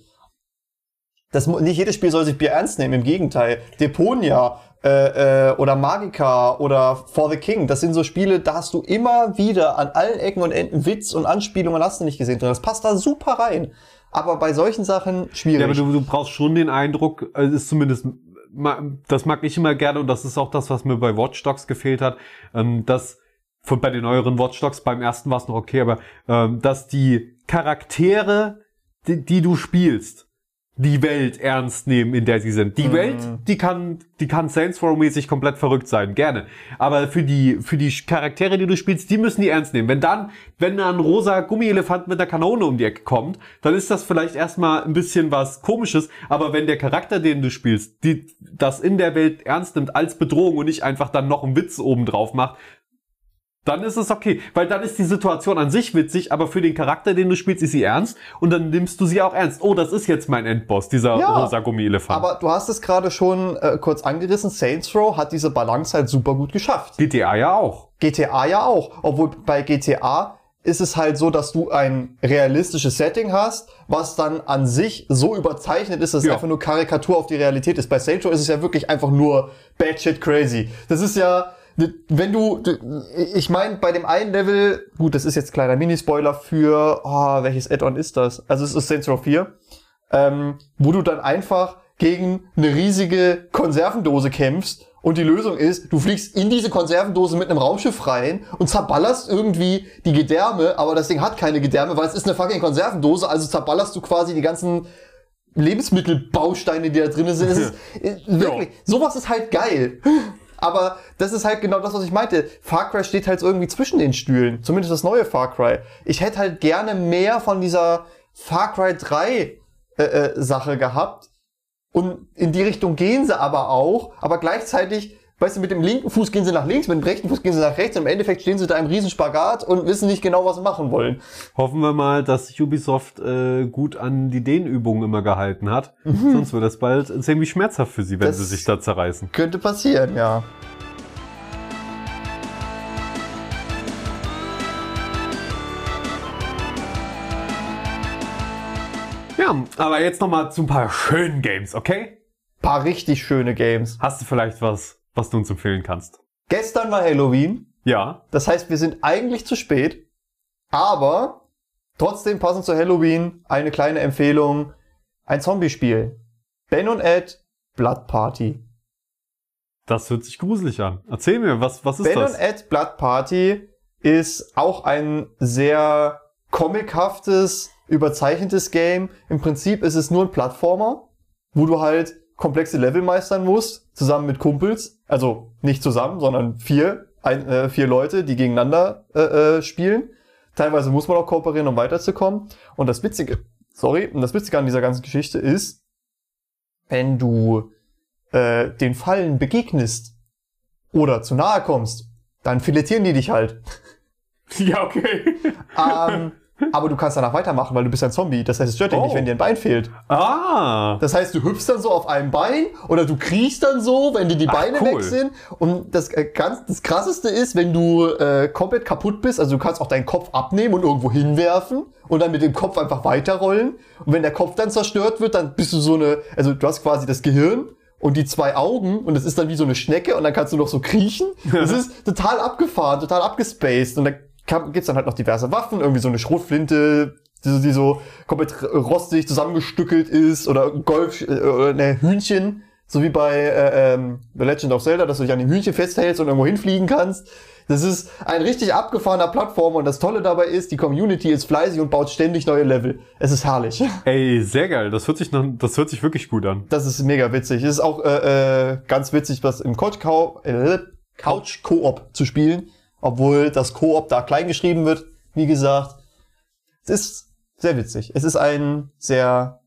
Das, nicht jedes Spiel soll sich Bier ernst nehmen, im Gegenteil. Deponia äh, äh, oder Magica oder For the King, das sind so Spiele, da hast du immer wieder an allen Ecken und Enden Witz und Anspielungen hast du nicht gesehen drin. Das passt da super rein. Aber bei solchen Sachen schwierig. Ja, aber du, du brauchst schon den Eindruck, äh, es ist zumindest, das mag ich immer gerne und das ist auch das, was mir bei Watch Dogs gefehlt hat, ähm, dass von, bei den neueren Watch Dogs, beim ersten war es noch okay, aber ähm, dass die Charaktere, die, die du spielst, die Welt ernst nehmen, in der sie sind. Die Welt, die kann, die kann Saints Row mäßig komplett verrückt sein, gerne. Aber für die, für die Charaktere, die du spielst, die müssen die ernst nehmen. Wenn dann, wenn da ein rosa Gummielefant mit einer Kanone um die Ecke kommt, dann ist das vielleicht erstmal ein bisschen was Komisches. Aber wenn der Charakter, den du spielst, die, das in der Welt ernst nimmt als Bedrohung und nicht einfach dann noch einen Witz oben drauf macht, Dann ist es okay, weil dann ist die Situation an sich witzig, aber für den Charakter, den du spielst, ist sie ernst und dann nimmst du sie auch ernst. Oh, das ist jetzt mein Endboss, dieser Ja, rosa Gummielefant. Aber du hast es gerade schon äh, kurz angerissen. Saints Row hat diese Balance halt super gut geschafft. GTA ja auch. GTA ja auch. Obwohl bei GTA ist es halt so, dass du ein realistisches Setting hast, was dann an sich so überzeichnet ist, dass es Ja. einfach nur Karikatur auf die Realität ist. Bei Saints Row ist es ja wirklich einfach nur bad shit crazy. Das ist ja, wenn du, ich meine, bei dem einen Level, gut, das ist jetzt kleiner Minispoiler für, oh, welches Add-on ist das? Also es ist Saints Row 4, ähm, wo du dann einfach gegen eine riesige Konservendose kämpfst und die Lösung ist, du fliegst in diese Konservendose mit einem Raumschiff rein und zerballerst irgendwie die Gedärme, aber das Ding hat keine Gedärme, weil es ist eine fucking Konservendose, also zerballerst du quasi die ganzen Lebensmittelbausteine, die da drin sind. Es ist, äh, wirklich, sowas ist halt geil. Aber das ist halt genau das, was ich meinte. Far Cry steht halt irgendwie zwischen den Stühlen. Zumindest das neue Far Cry. Ich hätte halt gerne mehr von dieser Far Cry 3 äh, äh, Sache gehabt. Und in die Richtung gehen sie aber auch. Aber gleichzeitig, weißt du, mit dem linken Fuß gehen sie nach links, mit dem rechten Fuß gehen sie nach rechts. Und im Endeffekt stehen sie da im Riesenspagat und wissen nicht genau, was sie machen wollen. Hoffen wir mal, dass sich Ubisoft äh, gut an die Dehnübungen immer gehalten hat. Sonst wird das bald ziemlich schmerzhaft für sie, wenn Das- sie sich da zerreißen. Könnte passieren, ja. Ja, aber jetzt nochmal zu ein paar schönen Games, okay? Paar richtig schöne Games. Hast du vielleicht was, was du uns empfehlen kannst? Gestern war Halloween. Ja. Das heißt, wir sind eigentlich zu spät, aber trotzdem passend zu Halloween eine kleine Empfehlung. Ein Zombie-Spiel. Ben und Ed Blood Party. Das hört sich gruselig an. Erzähl mir, was, was ist Ben das? und Ed Blood Party ist auch ein sehr comichaftes, überzeichnetes Game. Im Prinzip ist es nur ein Plattformer, wo du halt komplexe Level meistern musst, zusammen mit Kumpels. Also nicht zusammen, sondern vier, ein, äh, vier Leute, die gegeneinander äh, äh, spielen. Teilweise muss man auch kooperieren, um weiterzukommen. Und das Witzige, sorry, und das Witzige an dieser ganzen Geschichte ist, wenn du äh, den Fallen begegnest oder zu nahe kommst, dann filetieren die dich halt. Ja, okay. ähm, aber du kannst danach weitermachen, weil du bist ein Zombie. Das heißt, es stört dich Oh. nicht, wenn dir ein Bein fehlt. Ah. Das heißt, du hüpfst dann so auf einem Bein oder du kriechst dann so, wenn dir die Ach, Beine cool. weg sind. Und das, äh, ganz, das krasseste ist, wenn du äh, komplett kaputt bist, also du kannst auch deinen Kopf abnehmen und irgendwo hinwerfen und dann mit dem Kopf einfach weiterrollen. Und wenn der Kopf dann zerstört wird, dann bist du so eine, also du hast quasi das Gehirn und die zwei Augen und das ist dann wie so eine Schnecke und dann kannst du noch so kriechen. Das ist total abgefahren, total abgespaced und da kann- gibt's dann halt noch diverse Waffen, irgendwie so eine Schrotflinte, die, so- die so komplett rostig zusammengestückelt ist oder Golf, äh, oder ne, Hühnchen, so wie bei äh, ähm, The Legend of Zelda, dass du dich an dem Hühnchen festhältst und irgendwo hinfliegen kannst. Das ist ein richtig abgefahrener Plattform und das Tolle dabei ist, die Community ist fleißig und baut ständig neue Level. Es ist herrlich. Ey, sehr geil. Das hört sich, noch, das hört sich wirklich gut an. Das ist mega witzig. Es ist auch äh, äh, ganz witzig, was im Couch Co äh, Couch Koop zu spielen, obwohl das Koop da klein geschrieben wird. Wie gesagt, es ist sehr witzig. Es ist ein sehr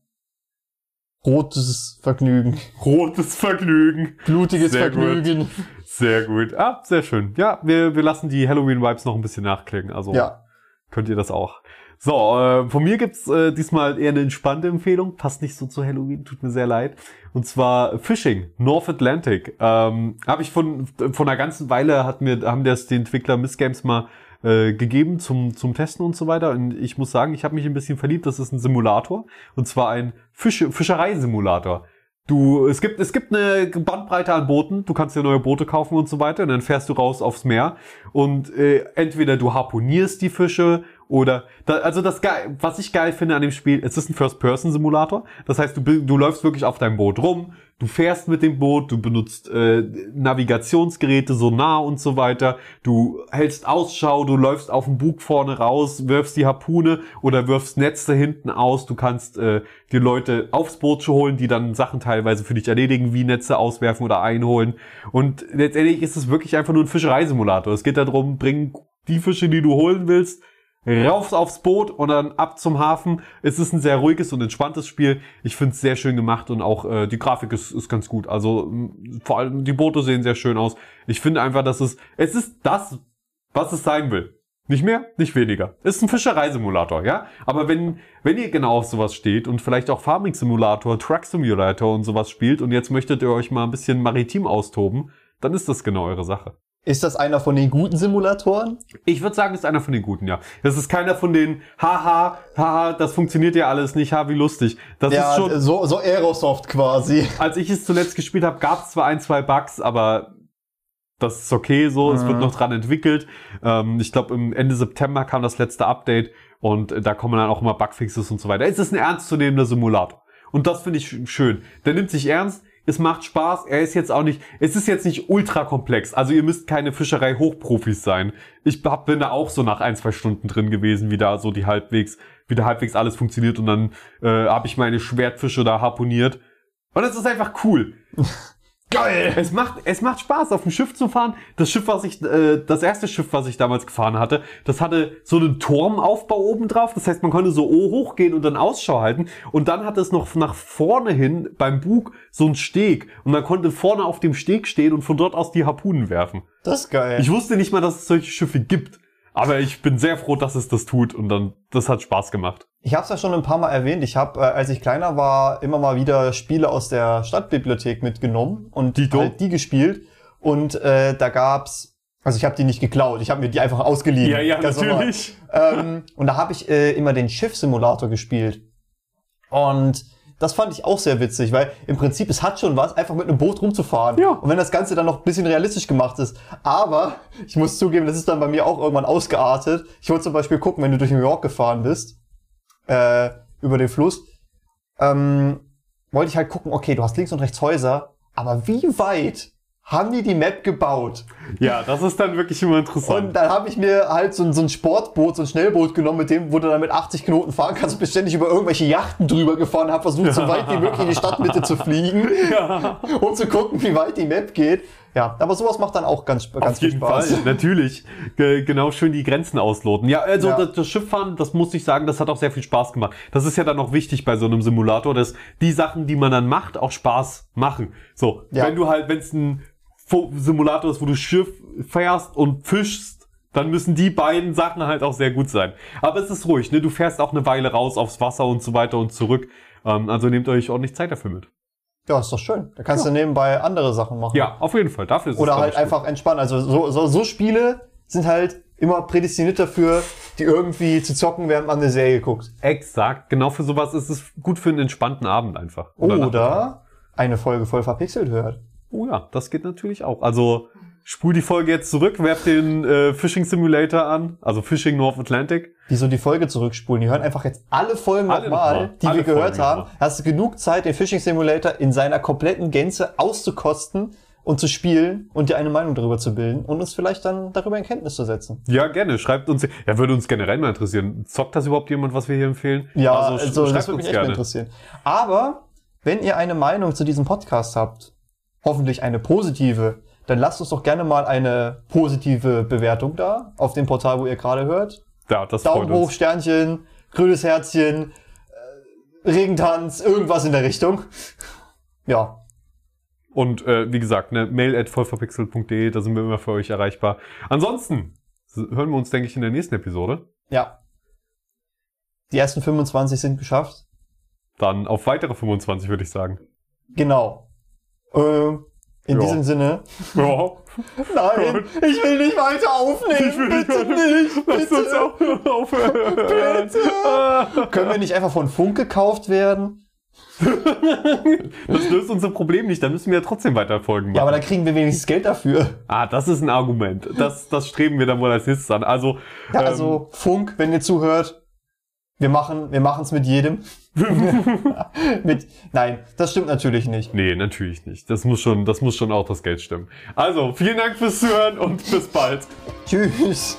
rotes Vergnügen, Rotes Vergnügen. blutiges Sehr gut. Vergnügen. Sehr gut. Ah, sehr schön. Ja, wir, wir lassen die Halloween-Vibes noch ein bisschen nachklingen. Also Ja, könnt ihr das auch. So, äh, von mir gibt's äh, diesmal eher eine entspannte Empfehlung. Passt nicht so zu Halloween, tut mir sehr leid. Und zwar Fishing, North Atlantic. Ähm, Habe ich von, von einer ganzen Weile, hat mir, haben das die Entwickler Miss Games mal äh, gegeben zum, zum Testen und so weiter. Und ich muss sagen, ich habe mich ein bisschen verliebt. Das ist ein Simulator. Und zwar ein Fische, Fischereisimulator. Du, es gibt, es gibt eine Bandbreite an Booten. Du kannst dir neue Boote kaufen und so weiter. Und dann fährst du raus aufs Meer. Und äh, entweder du harponierst die Fische oder, da, also das geil, was ich geil finde an dem Spiel, es ist ein First-Person-Simulator. Das heißt, du, du läufst wirklich auf deinem Boot rum. Du fährst mit dem Boot, du benutzt äh, Navigationsgeräte, Sonar und so weiter. Du hältst Ausschau, du läufst auf dem Bug vorne raus, wirfst die Harpune oder wirfst Netze hinten aus. Du kannst äh, die Leute aufs Boot holen, die dann Sachen teilweise für dich erledigen, wie Netze auswerfen oder einholen. Und letztendlich ist es wirklich einfach nur ein Fischereisimulator. Es geht darum, bring die Fische, die du holen willst, rauf aufs Boot und dann ab zum Hafen. Es ist ein sehr ruhiges und entspanntes Spiel. Ich finde es sehr schön gemacht und auch äh, die Grafik ist, ist ganz gut. Also vor allem die Boote sehen sehr schön aus. Ich finde einfach, dass es es ist das was es sein will. Nicht mehr, nicht weniger. Ist ein Fischereisimulator, ja? Aber wenn, wenn ihr genau auf sowas steht und vielleicht auch Farming Simulator, Truck Simulator und sowas spielt und jetzt möchtet ihr euch mal ein bisschen maritim austoben, dann ist das genau eure Sache. Ist das einer von den guten Simulatoren? Ich würde sagen, ist einer von den guten, ja. Das ist keiner von den, haha, haha, das funktioniert ja alles nicht, ha, wie lustig. Das ja, ist schon, so, so Aerosoft quasi. als ich es zuletzt gespielt habe, gab es zwar ein, zwei Bugs, aber das ist okay so, es wird Mhm. noch dran entwickelt. Ähm, ich glaube, im Ende September kam das letzte Update und äh, da kommen dann auch immer Bugfixes und so weiter. Es ist ein ernstzunehmender Simulator. Und das finde ich sch- schön. Der nimmt sich ernst, es macht Spaß, er ist jetzt auch nicht, es ist jetzt nicht ultra komplex. Also ihr müsst keine Fischerei-Hochprofis sein. Ich hab, bin da auch so nach ein, zwei Stunden drin gewesen, wie da so die halbwegs, wie da halbwegs alles funktioniert und dann äh, habe ich meine Schwertfische da harponiert. Und es ist einfach cool. Geil! Es macht, es macht Spaß, auf dem Schiff zu fahren. Das Schiff, was ich, äh, das erste Schiff, was ich damals gefahren hatte, das hatte so einen Turmaufbau oben drauf. Das heißt, man konnte so hochgehen und dann Ausschau halten. Und dann hat es noch nach vorne hin beim Bug so einen Steg. Und man konnte vorne auf dem Steg stehen und von dort aus die Harpunen werfen. Das ist geil. Ich wusste nicht mal, dass es solche Schiffe gibt. Aber ich bin sehr froh, dass es das tut. Und dann, das hat Spaß gemacht. Ich habe es ja schon ein paar Mal erwähnt. Ich habe, äh, als ich kleiner war, immer mal wieder Spiele aus der Stadtbibliothek mitgenommen und Dito. halt die gespielt. Und äh, da gab's, also ich habe die nicht geklaut, ich habe mir die einfach ausgeliehen. Ganz normal. ähm, und da habe ich äh, immer den Schiffsimulator gespielt. Und das fand ich auch sehr witzig, weil im Prinzip es hat schon was, einfach mit einem Boot rumzufahren. Ja. Und wenn das Ganze dann noch ein bisschen realistisch gemacht ist. Aber ich muss zugeben, das ist dann bei mir auch irgendwann ausgeartet. Ich wollte zum Beispiel gucken, wenn du durch New York gefahren bist, äh, über den Fluss, ähm, wollte ich halt gucken, okay, du hast links und rechts Häuser, aber wie weit haben die die Map gebaut? Ja, das ist dann wirklich immer interessant. Und dann habe ich mir halt so ein, so ein Sportboot, so ein Schnellboot genommen, mit dem, wo du dann mit 80 Knoten fahren kannst, bin ständig über irgendwelche Yachten drüber gefahren, habe versucht, so weit wie möglich in die Stadtmitte zu fliegen, um zu gucken, wie weit die Map geht. Ja, aber sowas macht dann auch ganz, ganz Auf viel jeden Spaß. Fall, natürlich. Ge- Genau schön die Grenzen ausloten. Ja, also Ja. Das, das Schifffahren, das muss ich sagen, das hat auch sehr viel Spaß gemacht. Das ist ja dann auch wichtig bei so einem Simulator, dass die Sachen, die man dann macht, auch Spaß machen. So, Ja. wenn du halt, wenn es ein Simulator ist, wo du Schiff fährst und fischst, dann müssen die beiden Sachen halt auch sehr gut sein. Aber es ist ruhig, ne? Du fährst auch eine Weile raus aufs Wasser und so weiter und zurück. Ähm, also nehmt euch ordentlich Zeit dafür mit. Ja, ist doch schön. Da kannst du nebenbei andere Sachen machen. Ja, auf jeden Fall. Dafür ist es, Oder glaub halt ich, gut. einfach entspannen. Also so, so, so Spiele sind halt immer prädestiniert dafür, die irgendwie zu zocken, während man eine Serie guckt. Exakt, genau für sowas ist es gut für einen entspannten Abend einfach. Nachmittag. Oder eine Folge voll verpixelt hört. Oh ja, das geht natürlich auch. Also spul die Folge jetzt zurück, werft den äh, Fishing Simulator an, also Fishing North Atlantic. Wieso die Folge zurückspulen? Die hören einfach jetzt alle Folgen Alle nochmal, die Alle wir gehört Folgen haben. Hast du genug Zeit, den Fishing Simulator in seiner kompletten Gänze auszukosten und zu spielen und dir eine Meinung darüber zu bilden und uns vielleicht dann darüber in Kenntnis zu setzen. Ja, gerne. Schreibt uns. Ja, würde uns generell mal interessieren. Zockt das überhaupt jemand, was wir hier empfehlen? Ja, sch- also, das würde mich echt mal interessieren. Aber wenn ihr eine Meinung zu diesem Podcast habt, hoffentlich eine positive, dann lasst uns doch gerne mal eine positive Bewertung da auf dem Portal, wo ihr gerade hört. Ja, das Daumen hoch. Sternchen, grünes Herzchen, äh, Regentanz, irgendwas in der Richtung. Ja, Und äh, wie gesagt, ne, mail at vollverpixelt.de, da sind wir immer für euch erreichbar. Ansonsten hören wir uns, denke ich, in der nächsten Episode. ja. Die ersten 25 sind geschafft. Dann auf weitere 25, würde ich sagen. Genau. Äh, in Ja. diesem Sinne. Ja. Nein, ich will nicht weiter aufnehmen. Ich will nicht bitte weiter- nicht. Lass uns auch aufhören. Bitte. Können wir nicht einfach von Funk gekauft werden? Das löst unser Problem nicht, dann müssen wir ja trotzdem weiter Folgen machen. Ja, aber dann kriegen wir wenigstens Geld dafür. ah, das ist ein Argument. Das, das streben wir dann wohl als nächstes an. Also, Ja, ähm, also Funk, wenn ihr zuhört, wir machen, wir machen's mit jedem. mit, nein, das stimmt natürlich nicht. nee, natürlich nicht. Das muss schon, das muss schon auch das Geld stimmen. Also, vielen Dank fürs Zuhören und bis bald. Tschüss.